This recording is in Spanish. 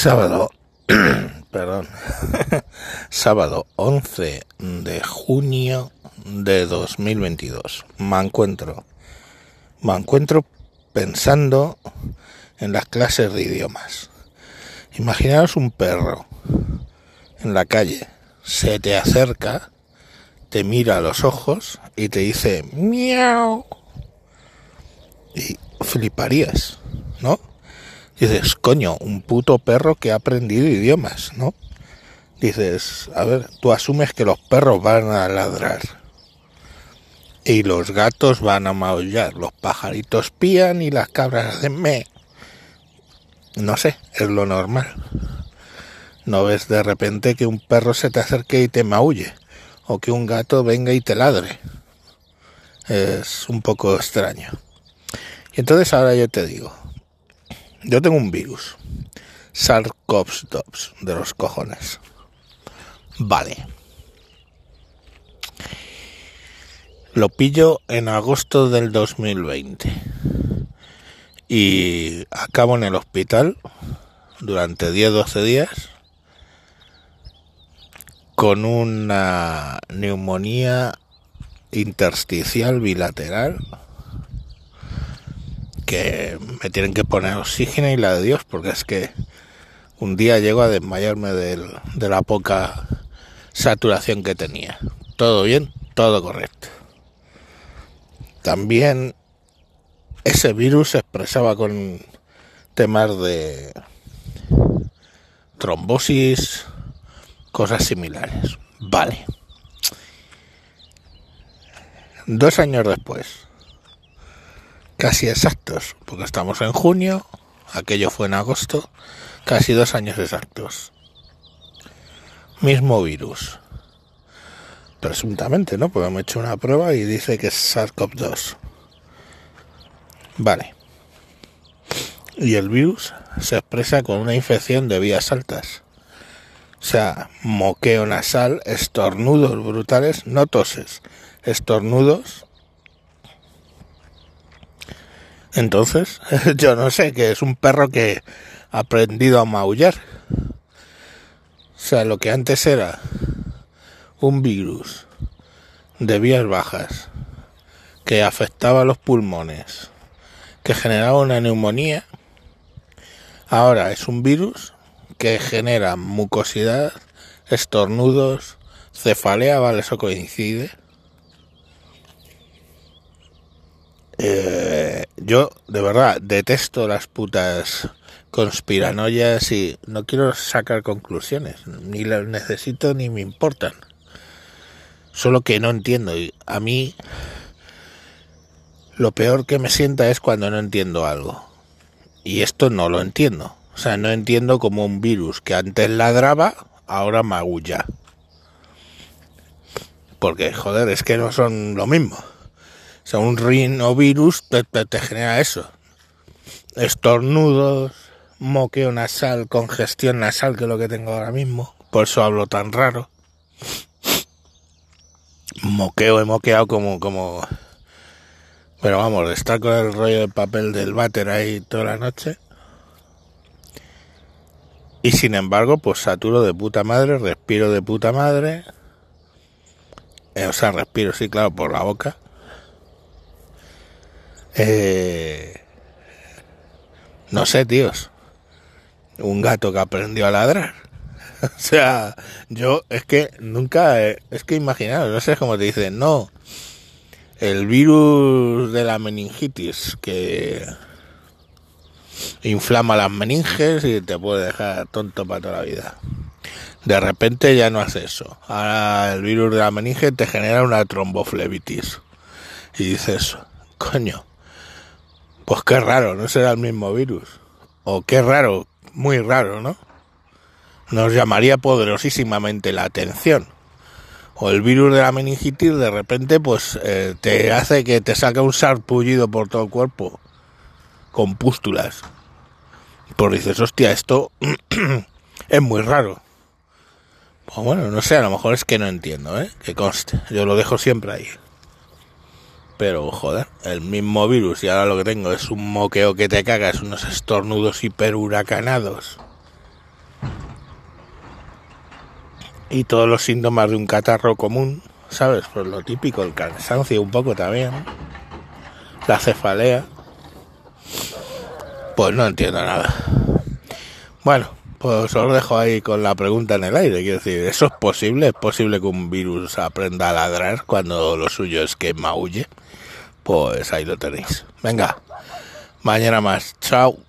Sábado, perdón, sábado 11 de junio de 2022. Me encuentro, me encuentro pensando en las clases de idiomas. Imaginaos un perro en la calle, se te acerca, te mira a los ojos y te dice miau. Y fliparías, ¿no? Dices, coño, un puto perro que ha aprendido idiomas, ¿no? Dices, a ver, tú asumes que los perros van a ladrar y los gatos van a maullar, los pajaritos pían y las cabras hacen me. No sé, es lo normal. No ves de repente que un perro se te acerque y te maulle, o que un gato venga y te ladre. Es un poco extraño. Y entonces ahora yo te digo, yo tengo un virus. SARS-CoV-2 de los cojones. Vale. Lo pillo en agosto del 2020. Y acabo en el hospital durante 10-12 días con una neumonía intersticial bilateral que me tienen que poner oxígeno y la de Dios, porque es que un día llego a desmayarme de la poca saturación que tenía. Todo bien, todo correcto. También ese virus se expresaba con temas de trombosis, cosas similares. Vale. Dos años después casi exactos, porque estamos en junio, aquello fue en agosto, casi dos años exactos. Mismo virus. Presuntamente, ¿no? Porque hemos hecho una prueba y dice que es SARS-CoV-2. Vale. Y el virus se expresa con una infección de vías altas. O sea, moqueo nasal, estornudos brutales, no toses, estornudos entonces, yo no sé, que es un perro que ha aprendido a maullar. O sea, lo que antes era un virus de vías bajas que afectaba los pulmones, que generaba una neumonía, ahora es un virus que genera mucosidad, estornudos, cefalea, vale, eso coincide Eh, yo, de verdad, detesto las putas conspiranoias y no quiero sacar conclusiones. Ni las necesito ni me importan. Solo que no entiendo. Y a mí, lo peor que me sienta es cuando no entiendo algo. Y esto no lo entiendo. O sea, no entiendo como un virus que antes ladraba, ahora magulla. Porque, joder, es que no son lo mismo. Sea, un rinovirus te, te, genera eso. Estornudos, moqueo nasal, congestión nasal, que es lo que tengo ahora mismo. Por eso hablo tan raro. Moqueo, he moqueado como, como... Pero vamos, estar con el rollo de papel del váter ahí toda la noche. Y sin embargo, pues saturo de puta madre, respiro de puta madre. Eh, o sea, respiro, sí, claro, por la boca. Eh, no sé, tíos. Un gato que aprendió a ladrar. o sea, yo es que nunca, es que imaginaos, no sé cómo te dicen, no. El virus de la meningitis que inflama las meninges y te puede dejar tonto para toda la vida. De repente ya no hace eso. Ahora el virus de la meninge te genera una tromboflebitis. Y dices, coño, pues qué raro, no será el mismo virus. O qué raro, muy raro, ¿no? Nos llamaría poderosísimamente la atención. O el virus de la meningitis de repente pues eh, te hace que te saque un sarpullido por todo el cuerpo. Con pústulas. Pues dices, hostia, esto es muy raro. Pues bueno, no sé, a lo mejor es que no entiendo, ¿eh? Que conste. Yo lo dejo siempre ahí pero joder, el mismo virus y ahora lo que tengo es un moqueo que te cagas, unos estornudos hiperhuracanados. Y todos los síntomas de un catarro común, ¿sabes? Pues lo típico, el cansancio un poco también, la cefalea. Pues no entiendo nada. Bueno, pues os dejo ahí con la pregunta en el aire. Quiero decir, ¿eso es posible? ¿Es posible que un virus aprenda a ladrar cuando lo suyo es que maulle? Pues ahí lo tenéis. Venga, mañana más. Chao.